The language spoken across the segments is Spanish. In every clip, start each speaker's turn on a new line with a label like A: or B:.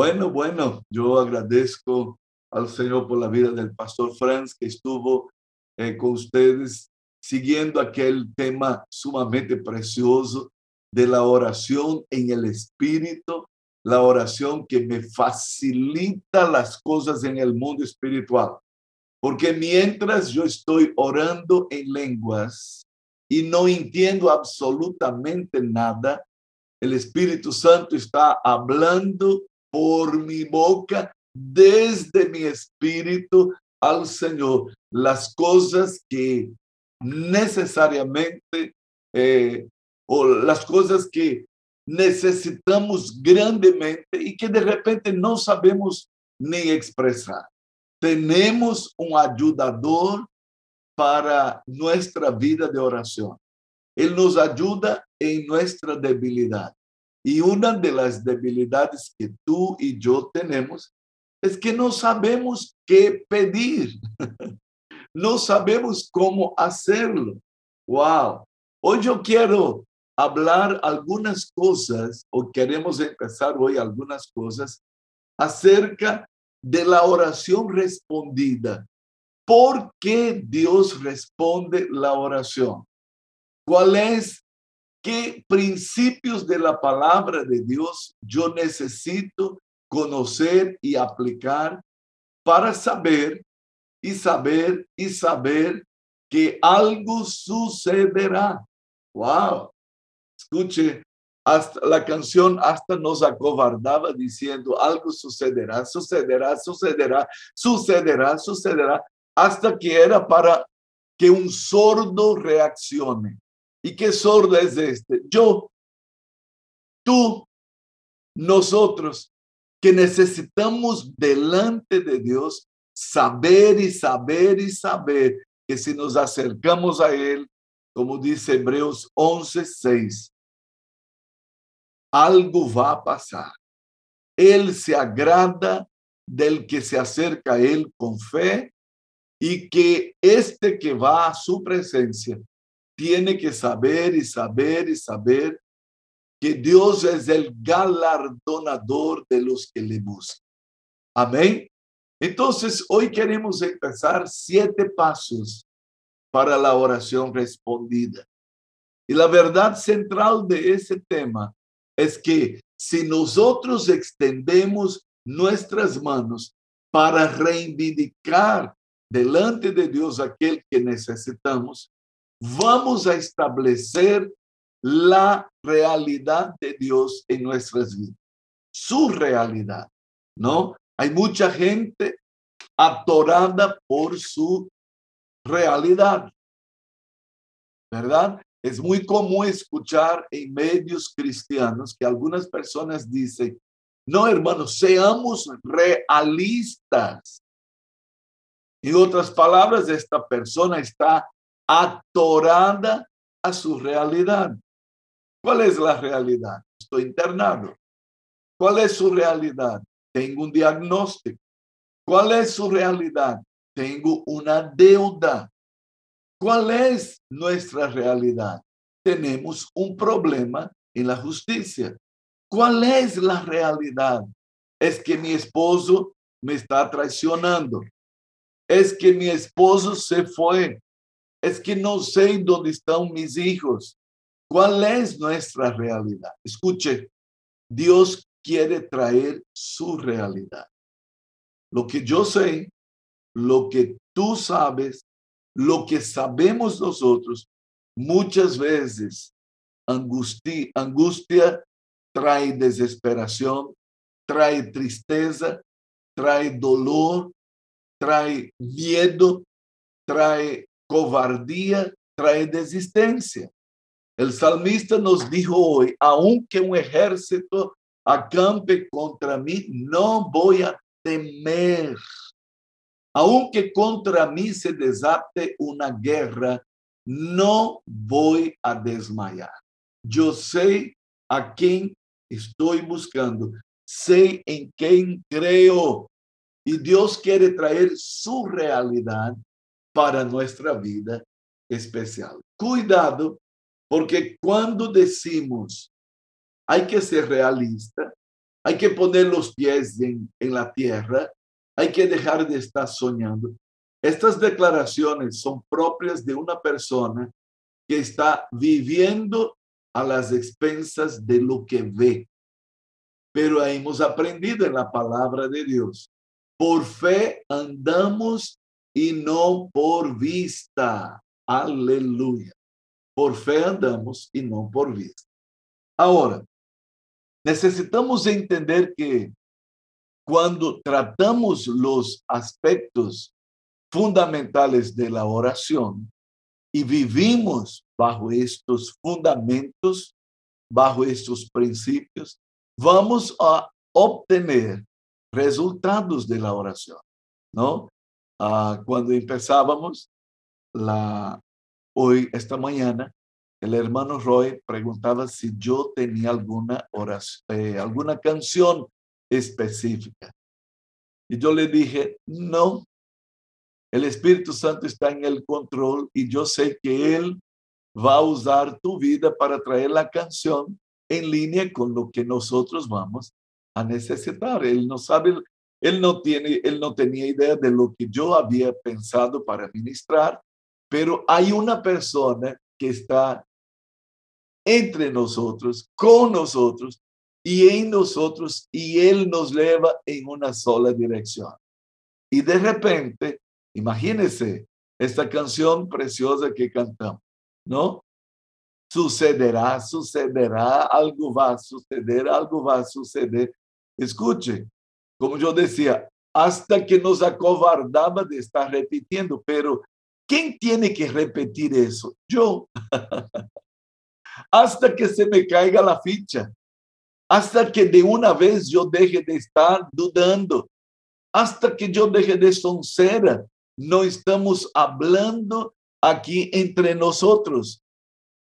A: Bueno, bueno, yo agradezco al Señor por la vida del pastor Franz que estuvo eh, con ustedes siguiendo aquel tema sumamente precioso de la oración en el Espíritu, la oración que me facilita las cosas en el mundo espiritual. Porque mientras yo estoy orando en lenguas y no entiendo absolutamente nada, el Espíritu Santo está hablando por mi boca desde mi espíritu al Señor las cosas que necesariamente eh, o las cosas que necesitamos grandemente y que de repente no sabemos ni expresar. Tenemos un ayudador para nuestra vida de oración. Él nos ayuda en nuestra debilidad. Y una de las debilidades que tú y yo tenemos es que no sabemos qué pedir. No sabemos cómo hacerlo. Wow. Hoy yo quiero hablar algunas cosas, o queremos empezar hoy algunas cosas, acerca de la oración respondida. ¿Por qué Dios responde la oración? ¿Cuál es qué principios de la palabra de Dios yo necesito conocer y aplicar para saber y saber y saber que algo sucederá. Wow. Escuche, hasta la canción hasta nos acobardaba diciendo algo sucederá, sucederá, sucederá, sucederá, sucederá, hasta que era para que un sordo reaccione. ¿Y qué sordo es este? Yo, tú, nosotros, que necesitamos delante de Dios saber y saber y saber que si nos acercamos a Él, como dice Hebreos 11, 6, algo va a pasar. Él se agrada del que se acerca a Él con fe y que este que va a su presencia tiene que saber y saber y saber que Dios es el galardonador de los que le buscan. Amén. Entonces, hoy queremos empezar siete pasos para la oración respondida. Y la verdad central de ese tema es que si nosotros extendemos nuestras manos para reivindicar delante de Dios aquel que necesitamos, vamos a establecer la realidad de Dios en nuestras vidas, su realidad, ¿no? Hay mucha gente atorada por su realidad, ¿verdad? Es muy común escuchar en medios cristianos que algunas personas dicen, no, hermanos, seamos realistas. En otras palabras, esta persona está atorada a su realidad. ¿Cuál es la realidad? Estoy internado. ¿Cuál es su realidad? Tengo un diagnóstico. ¿Cuál es su realidad? Tengo una deuda. ¿Cuál es nuestra realidad? Tenemos un problema en la justicia. ¿Cuál es la realidad? Es que mi esposo me está traicionando. Es que mi esposo se fue. Es que no sé dónde están mis hijos. ¿Cuál es nuestra realidad? Escuche, Dios quiere traer su realidad. Lo que yo sé, lo que tú sabes, lo que sabemos nosotros, muchas veces angustia, angustia trae desesperación, trae tristeza, trae dolor, trae miedo, trae cobardía, trae desistencia. El salmista nos dijo hoy, aunque un ejército acampe contra mí, no voy a temer. Aunque contra mí se desate una guerra, no voy a desmayar. Yo sé a quién estoy buscando, sé en quién creo. Y Dios quiere traer su realidad para nuestra vida especial. Cuidado, porque cuando decimos hay que ser realista, hay que poner los pies en, la tierra, hay que dejar de estar soñando. Estas declaraciones son propias de una persona que está viviendo a las expensas de lo que ve. Pero hemos aprendido en la palabra de Dios. Por fe andamos y no por vista. Aleluya. Por fe andamos y no por vista. Ahora, necesitamos entender que cuando tratamos los aspectos fundamentales de la oración y vivimos bajo estos fundamentos, bajo estos principios, vamos a obtener resultados de la oración, Ah, cuando empezábamos hoy esta mañana, el hermano Roy preguntaba si yo tenía alguna oración, eh, alguna canción específica. Y yo le dije, no, el Espíritu Santo está en el control y yo sé que Él va a usar tu vida para traer la canción en línea con lo que nosotros vamos a necesitar. Él no sabe, él no tiene, él no tenía idea de lo que yo había pensado para ministrar, pero hay una persona que está entre nosotros, con nosotros y en nosotros, y Él nos lleva en una sola dirección. Y de repente Imagínense esta canción preciosa que cantamos, ¿no? Sucederá, sucederá, algo va a suceder, algo va a suceder. Escuche, como yo decía, hasta que nos acovardaba de estar repitiendo, pero ¿quién tiene que repetir eso? Yo. hasta que se me caiga la ficha, hasta que de una vez yo deje de estar dudando, hasta que yo deje de soncera no estamos hablando aquí entre nosotros.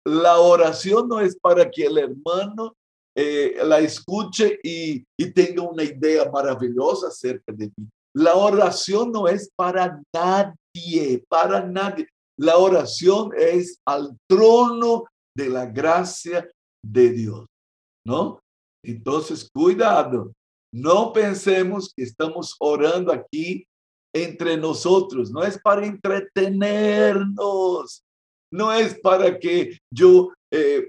A: La oración no es para que el hermano eh, la escuche y, y tenga una idea maravillosa acerca de mí. La oración no es para nadie, para nadie. La oración es al trono de la gracia de Dios, ¿no? Entonces, cuidado, no pensemos que estamos orando aquí entre nosotros, no es para entretenernos, no es para que yo eh,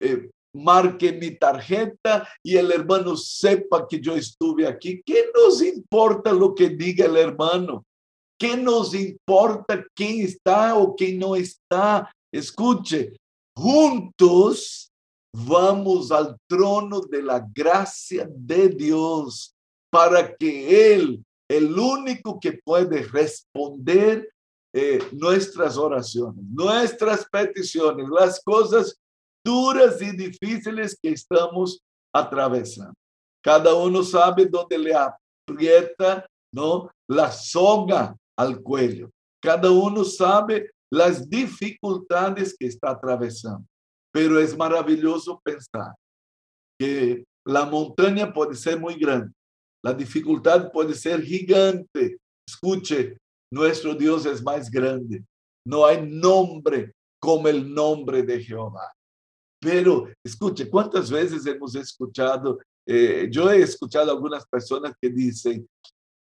A: eh, marque mi tarjeta y el hermano sepa que yo estuve aquí. ¿Qué nos importa lo que diga el hermano? ¿Qué nos importa quién está o quién no está? Escuche, juntos vamos al trono de la gracia de Dios para que Él el único que puede responder eh, nuestras oraciones, nuestras peticiones, las cosas duras y difíciles que estamos atravesando. Cada uno sabe dónde le aprieta, ¿no? La soga al cuello. Cada uno sabe las dificultades que está atravesando. Pero es maravilloso pensar que la montaña puede ser muy grande, la dificultad puede ser gigante. Escuche, nuestro Dios es más grande. No hay nombre como el nombre de Jehová. Pero escuche, ¿cuántas veces hemos escuchado? Eh, yo he escuchado algunas personas que dicen,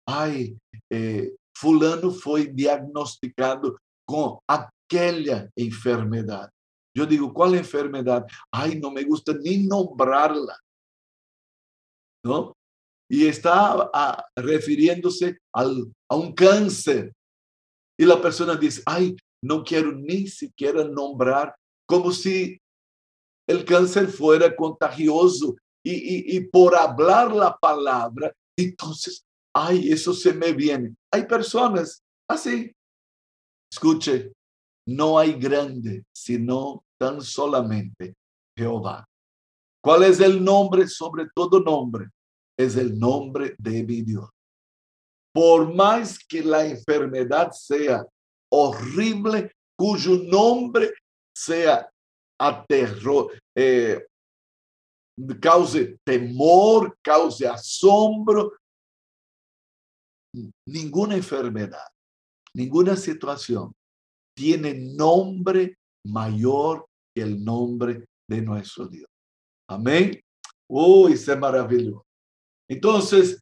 A: ay, eh, fulano fue diagnosticado con aquella enfermedad. Yo digo, ¿cuál enfermedad? Ay, no me gusta ni nombrarla. ¿No? y está refiriéndose al, a un cáncer. Y la persona dice, ay, no quiero ni siquiera nombrar, como si el cáncer fuera contagioso. Y, y, y por hablar la palabra, entonces, ay, eso se me viene. Hay personas así. Escuche, no hay grande, sino tan solamente Jehová. ¿Cuál es el nombre sobre todo nombre? es el nombre de mi Dios. Por más que la enfermedad sea horrible, cuyo nombre sea aterror, eh, cause temor, cause asombro, ninguna enfermedad, ninguna situación tiene nombre mayor que el nombre de nuestro Dios. Amén. Uy, oh, es maravilloso. Entonces,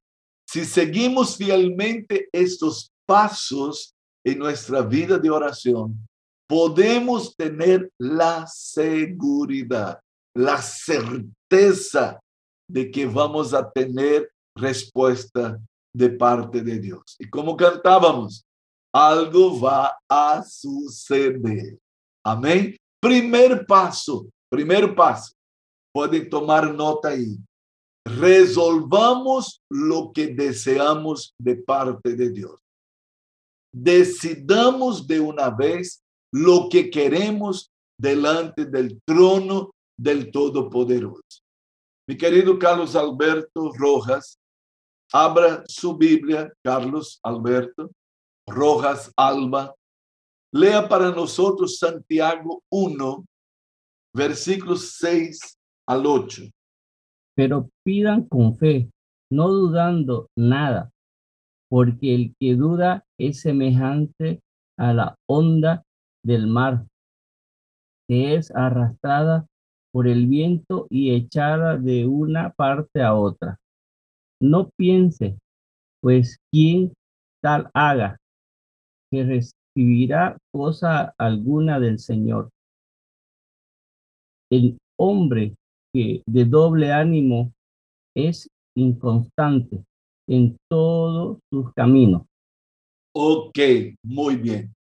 A: si seguimos fielmente estos pasos en nuestra vida de oración, podemos tener la seguridad, la certeza de que vamos a tener respuesta de parte de Dios. Y como cantábamos, algo va a suceder. Amén. Primer paso, primer paso. Pueden tomar nota ahí. Resolvamos lo que deseamos de parte de Dios. Decidamos de una vez lo que queremos delante del trono del Todopoderoso. Mi querido Carlos Alberto Rojas, abra su Biblia, Carlos Alberto Rojas Alba. Lea para nosotros Santiago 1, versículos 6 al 8.
B: Pero pidan con fe, no dudando nada, porque el que duda es semejante a la onda del mar, que es arrastrada por el viento y echada de una parte a otra. No piense, pues quien tal haga, que recibirá cosa alguna del Señor. El hombre que de doble ánimo es inconstante en todos sus caminos.
A: Ok, muy bien.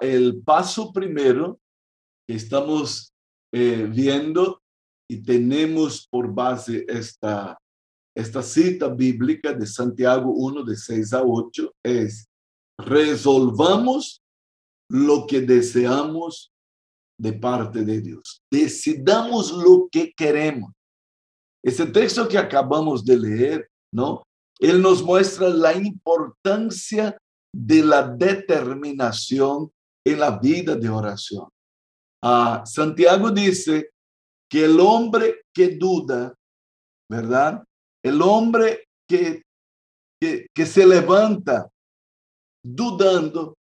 A: El paso primero que estamos eh, viendo y tenemos por base esta, esta cita bíblica de Santiago 1, de 6 a 8, es resolvamos lo que deseamos de parte de Dios. Decidamos lo que queremos. Ese texto que acabamos de leer, ¿no? Él nos muestra la importancia de la determinación en la vida de oración. Ah, Santiago dice que el hombre que duda, ¿verdad? El hombre que, que, que se levanta dudando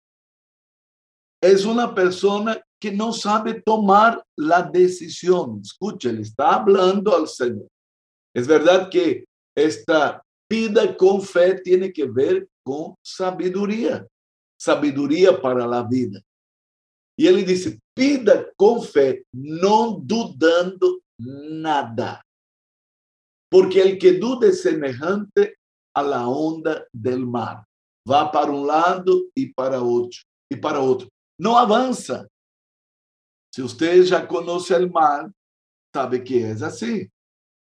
A: es una persona que no sabe tomar la decisión. Escucha, le está hablando al Señor. Es verdad que esta vida con fe tiene que ver con sabiduría, sabiduría para la vida. Y él dice, pida con fe, no dudando nada. Porque el que duda es semejante a la onda del mar. Va para un lado y para otro, y para otro. No avanza. Si usted ya conoce el mar, sabe que es así.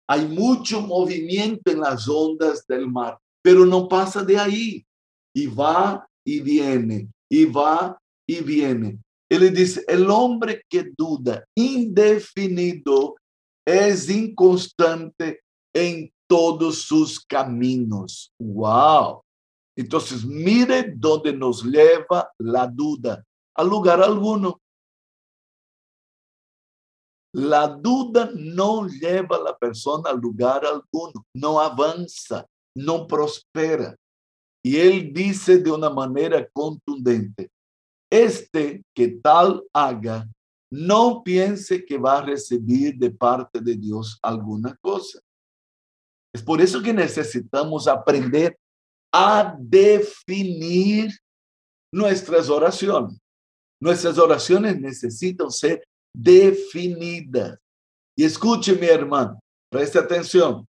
A: Hay mucho movimiento en las ondas del mar, pero no pasa de ahí. Y va y viene, y va y viene. Ele dice, el hombre que duda indefinido es inconstante en todos sus caminos. Wow. Entonces, mire dónde nos lleva la duda, a lugar alguno. La duda no lleva a la persona a lugar alguno, no avanza, no prospera. Y él dice de una manera contundente, este que tal haga, no piense que va a recibir de parte de Dios alguna cosa. Es por eso que necesitamos aprender a definir nuestras oraciones. Nuestras oraciones necesitan ser definidas. Y escuche, mi hermano, preste atención.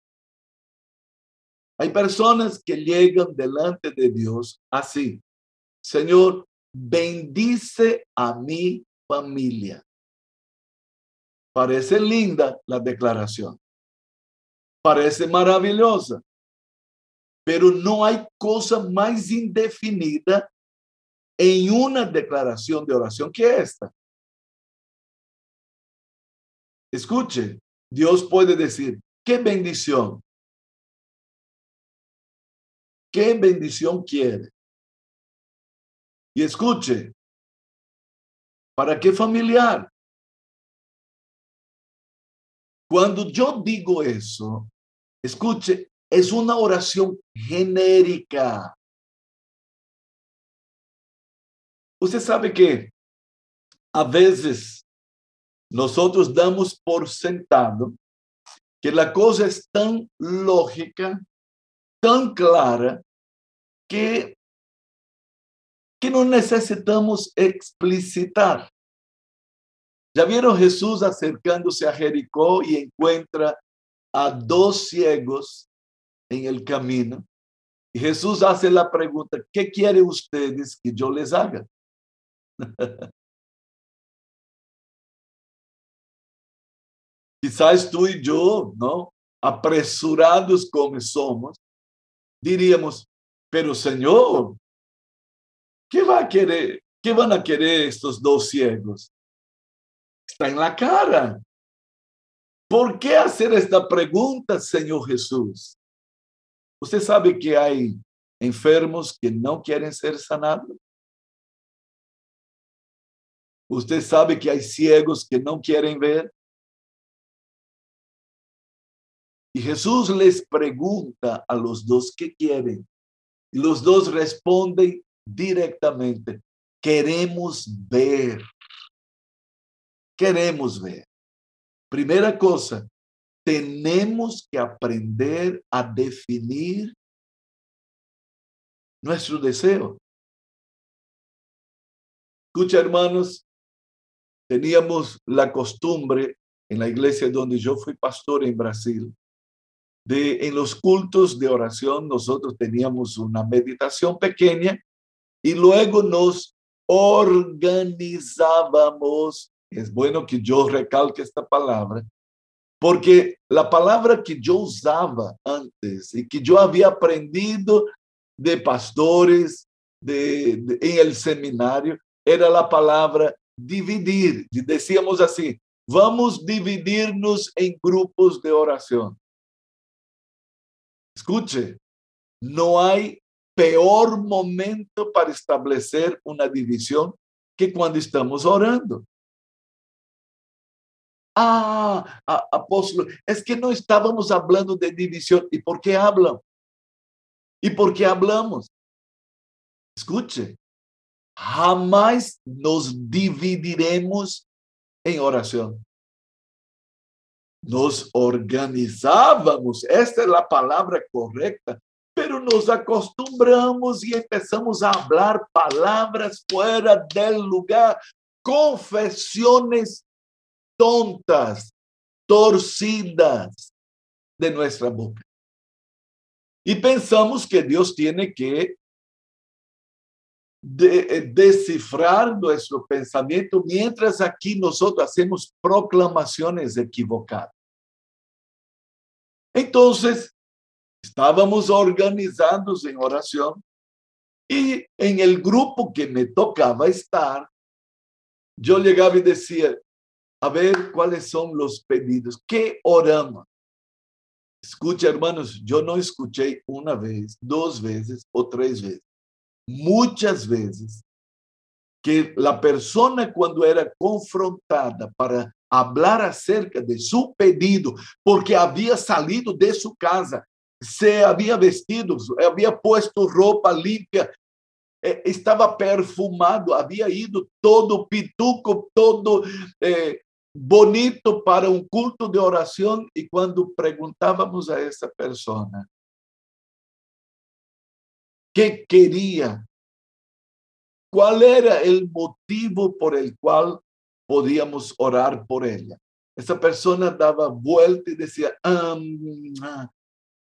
A: Hay personas que llegan delante de Dios así. Señor, bendice a mi familia. Parece linda la declaración. Parece maravillosa. Pero no hay cosa más indefinida en una declaración de oración que esta. Escuche, Dios puede decir, qué bendición. ¿Qué bendición quiere? Y escuche, ¿para qué familiar? Cuando yo digo eso, escuche, es una oración genérica. Usted sabe que a veces nosotros damos por sentado que la cosa es tan lógica tão clara que, que não necessitamos explicitar. Já viram Jesus acercando-se a Jericó e encontra a dos ciegos em el caminho? E Jesus hace a pergunta: "Que querem ustedes que eu les haga?" Quizás tú y yo, ¿no? Apresurados como somos, diríamos, pero Señor, ¿qué va a querer? ¿Qué van a querer estos dos ciegos? Está en la cara. ¿Por qué hacer esta pregunta, Señor Jesús? Usted sabe que hay enfermos que no quieren ser sanados. Usted sabe que hay ciegos que no quieren ver. Y Jesús les pregunta a los dos qué quieren. Los dos responden directamente, queremos ver. Queremos ver. Primera cosa, tenemos que aprender a definir nuestro deseo. Escucha, hermanos, teníamos la costumbre en la iglesia donde yo fui pastor en Brasil, en los cultos de oración nosotros teníamos una meditación pequeña y luego nos organizábamos. Es bueno que yo recalque esta palabra, porque la palabra que yo usaba antes y que yo había aprendido de pastores de, en el seminario era la palabra dividir. Decíamos assim: vamos dividir-nos em grupos de oração. Escute, não há pior momento para estabelecer uma divisão que quando estamos orando. Ah, apóstolo, es que no estábamos hablando de división. ¿Y por qué hablan? ¿Y por qué hablamos? Escuche, jamás nos dividiremos em oração. Nos organizávamos, esta é a palavra correta, pero nos acostumbramos e empezamos a falar palavras fora del lugar, confesiones tontas, torcidas de nossa boca. E pensamos que Deus tem que eh, descifrar nuestro pensamiento, mientras aquí nosotros hacemos proclamaciones equivocadas. Entonces, estábamos organizados en oración y en el grupo que me tocaba estar, yo llegaba y decía, a ver cuáles son los pedidos, ¿qué oramos? Escucha, hermanos, yo no escuché una vez, dos veces o tres veces. muitas vezes que a persona quando era confrontada para falar acerca de seu pedido, porque havia salido de sua casa, se havia vestido, havia posto roupa limpa, eh, estava perfumado, havia ido todo pituco, todo eh, bonito para um culto de oração, e quando perguntávamos a essa pessoa, qué quería, cuál era el motivo por el cual podíamos orar por ella. Esa persona daba vuelta y decía, um,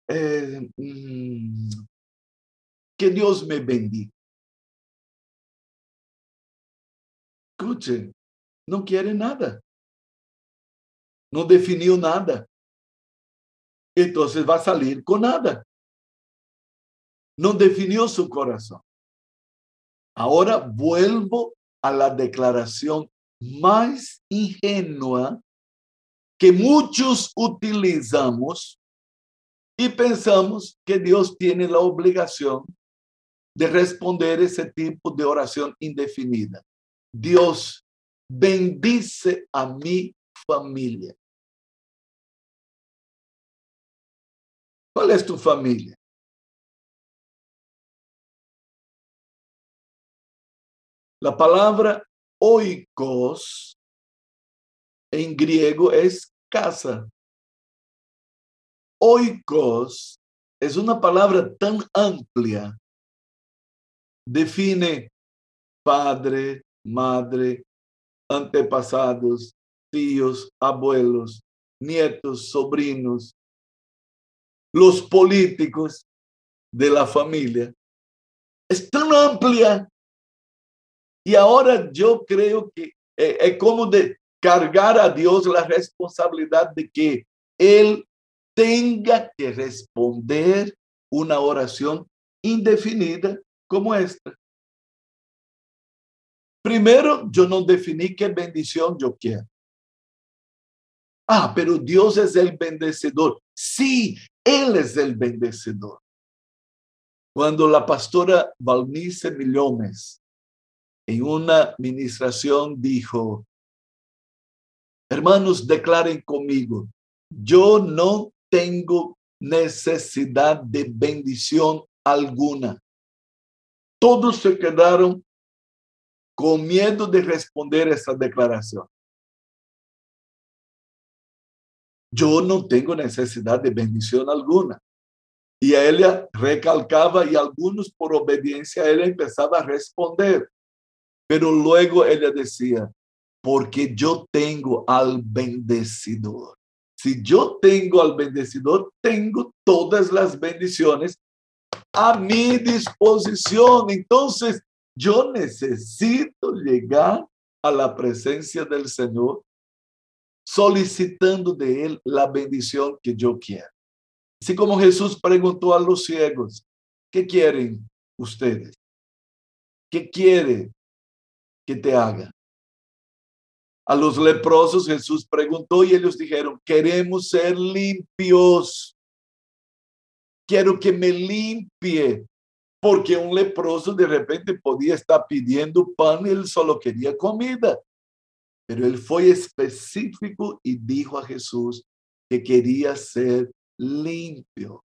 A: eh, um, que Dios me bendiga. Escuche, no quiere nada. No definió nada. Entonces va a salir con nada. no definió su corazón. Ahora vuelvo a la declaración más ingenua que muchos utilizamos y pensamos que Dios tiene la obligación de responder ese tipo de oración indefinida. Dios bendice a mi familia. ¿Cuál es tu familia? La palabra oikos en griego es casa. Oikos es una palabra tan amplia. Define padre, madre, antepasados, tíos, abuelos, nietos, sobrinos, los políticos de la familia. Es tan amplia. Y ahora yo creo que eh, es como de cargar a Dios la responsabilidad de que Él tenga que responder una oración indefinida como esta. Primero, yo no definí qué bendición yo quiero. Ah, pero Dios es el bendecedor. Sí, Él es el bendecedor. Cuando la pastora Valnice Millones en una administración dijo, hermanos, declaren conmigo, yo no tengo necesidad de bendición alguna. Todos se quedaron con miedo de responder esa declaración. Yo no tengo necesidad de bendición alguna. Y ella recalcaba y algunos por obediencia ella empezaba a responder. Pero luego ella decía, porque yo tengo al bendecidor. Si yo tengo al bendecidor, tengo todas las bendiciones a mi disposición. Entonces, yo necesito llegar a la presencia del Señor solicitando de Él la bendición que yo quiero. Así como Jesús preguntó a los ciegos, ¿qué quieren ustedes? ¿Qué quiere que te haga? A los leprosos Jesús preguntó y ellos dijeron, queremos ser limpios. Quiero que me limpie. Porque un leproso de repente podía estar pidiendo pan y él solo quería comida. Pero él fue específico y dijo a Jesús que quería ser limpio.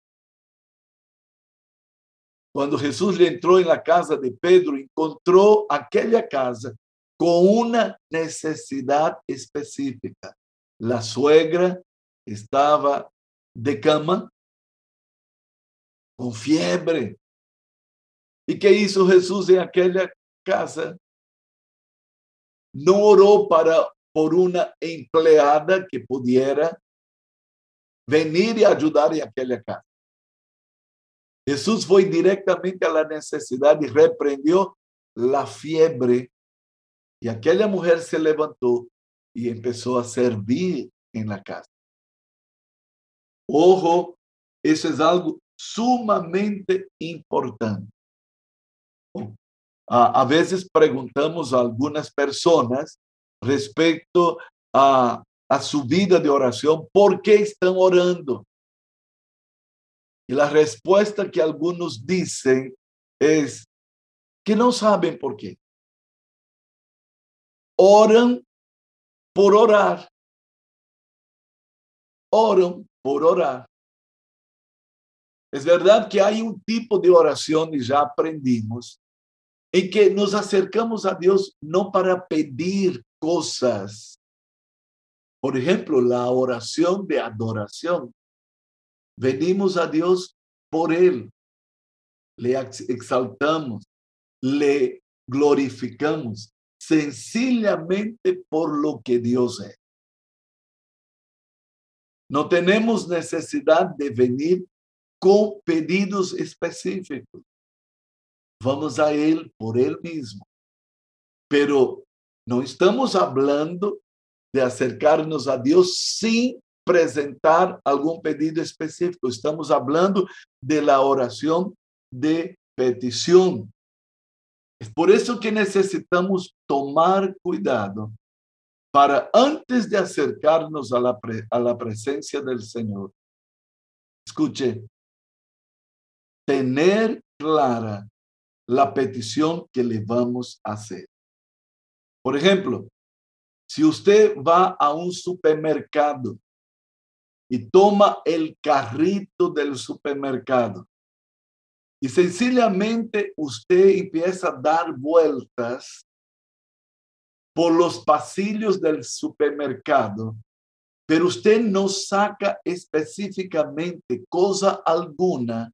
A: Cuando Jesús le entró en la casa de Pedro, encontró aquella casa con una necesidad específica. La suegra estaba de cama con fiebre. ¿Y qué hizo Jesús en aquella casa? no oró para por una empleada que pudiera venir y ayudar en aquella casa. Jesús fue directamente a la necesidad y reprendió la fiebre y aquella mujer se levantó y empezó a servir en la casa. Ojo, eso es algo sumamente importante. a veces preguntamos a algunas personas respecto a, su vida de oración, ¿por qué están orando? Y la respuesta que algunos dicen es que no saben por qué. Oran por orar. Oran por orar. Es verdad que hay un tipo de oración y ya aprendimos en que nos acercamos a Dios no para pedir cosas. Por ejemplo, la oración de adoración. Venimos a Dios por Él. Le exaltamos, le glorificamos sencillamente por lo que Dios es. No tenemos necesidad de venir con pedidos específicos vamos a Él por Él mismo. Pero no estamos hablando de acercarnos a Dios sin presentar algún pedido específico. Estamos hablando de la oración de petición. Por eso que necesitamos tomar cuidado para antes de acercarnos a la, a la presencia del Señor. Escuche, tener clara la petición que le vamos a hacer. Por ejemplo, si usted va a un supermercado y toma el carrito del supermercado. Y sencillamente usted empieza a dar vueltas por los pasillos del supermercado pero usted no saca específicamente cosa alguna,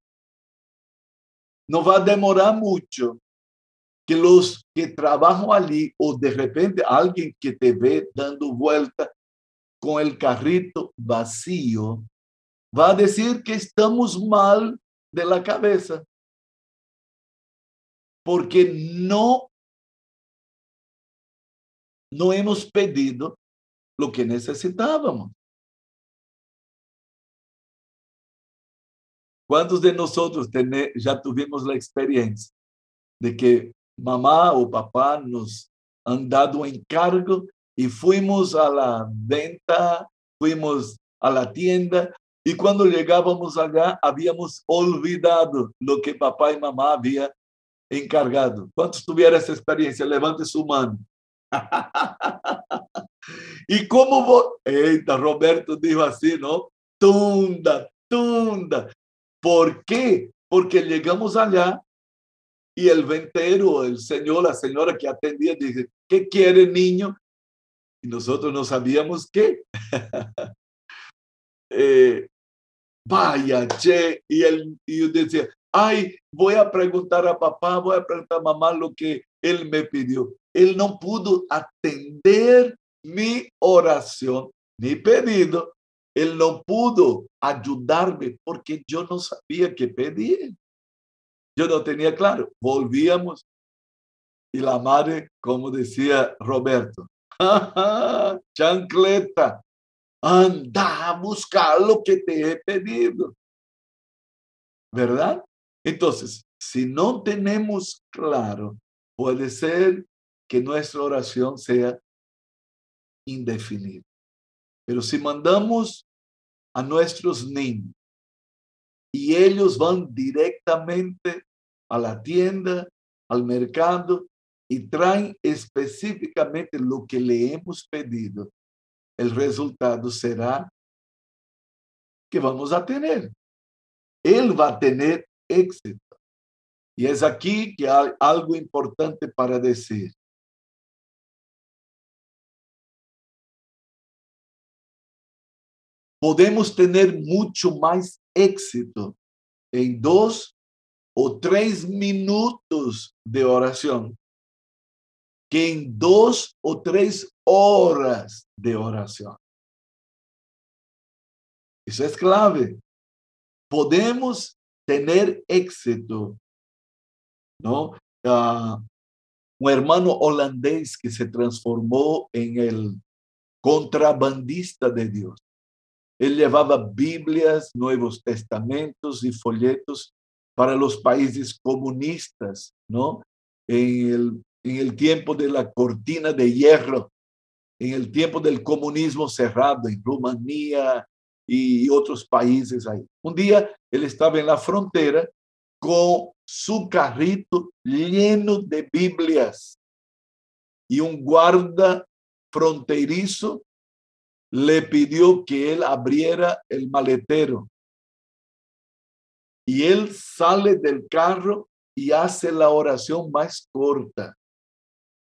A: no va a demorar mucho que los que trabajan allí o de repente alguien que te ve dando vuelta con el carrito vacío, va a decir que estamos mal de la cabeza porque no no hemos pedido lo que necesitábamos. ¿Cuántos de nosotros ya tuvimos la experiencia de que mamá o papá nos han dado encargo y fuimos a la venta, fuimos a la tienda y cuando llegábamos allá habíamos olvidado lo que papá y mamá habían encargado. ¿Cuántos tuvieron esa experiencia? Levante su mano. y como Eita, Roberto dijo así, ¿no? Tunda, tunda. ¿Por qué? Porque llegamos allá y el ventero, el señor, la señora que atendía, dice, ¿qué quiere niño? Y nosotros no sabíamos qué. eh, vaya, che. Y él y decía, ay, voy a preguntar a papá, voy a preguntar a mamá lo que él me pidió. Él no pudo atender mi oración, mi pedido. Él no pudo ayudarme porque yo no sabía qué pedir. Yo no tenía claro. Volvíamos y la madre, como decía Roberto, chancleta, anda a buscar lo que te he pedido. ¿Verdad? Entonces, si no tenemos claro, puede ser que nuestra oración sea indefinida. Pero si mandamos a nuestros niños y ellos van directamente a la tienda, al mercado y traen específicamente lo que le hemos pedido, el resultado será que vamos a tener. Él va a tener éxito. Y es aquí que hay algo importante para decir. Podemos tener mucho más éxito en dos o tres minutos de oración en dos o tres horas de oración. Eso es clave. Podemos tener éxito, ¿no? Uh, un hermano holandés que se transformó en el contrabandista de Dios. Él llevaba Biblias, Nuevos Testamentos y folletos para los países comunistas, ¿no? En el, en el tiempo de la cortina de hierro, en el tiempo del comunismo cerrado en Rumanía y otros países ahí. Un día él estaba en la frontera con su carrito lleno de Biblias y un guarda fronterizo le pidió que él abriera el maletero y él sale del carro y hace la oración más corta.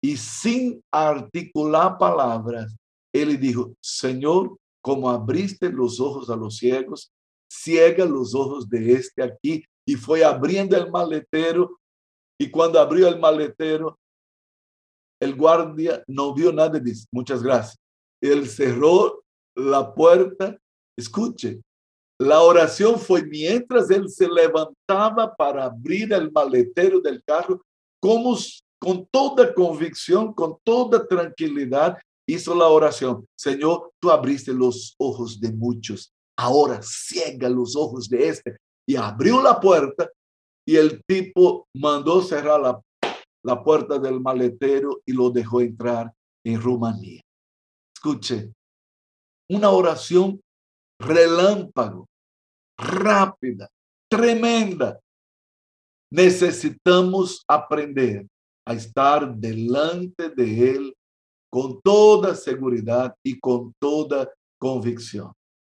A: Y sin articular palabras, él dijo, Señor, como abriste los ojos a los ciegos, ciega los ojos de este aquí. Y fue abriendo el maletero. Y cuando abrió el maletero, el guardia no vio nada y dice, muchas gracias. Él cerró la puerta. Escuche, la oración fue mientras él se levantaba para abrir el maletero del carro, como con toda convicción, con toda tranquilidad, hizo la oración. Señor, tú abriste los ojos de muchos. Ahora ciega los ojos de este. Y abrió la puerta y el tipo mandó cerrar la, la puerta del maletero y lo dejó entrar en Rumanía. Escuche, una oración relámpago, rápida, tremenda. Necesitamos aprender a estar delante de Él con toda seguridad y con toda convicción.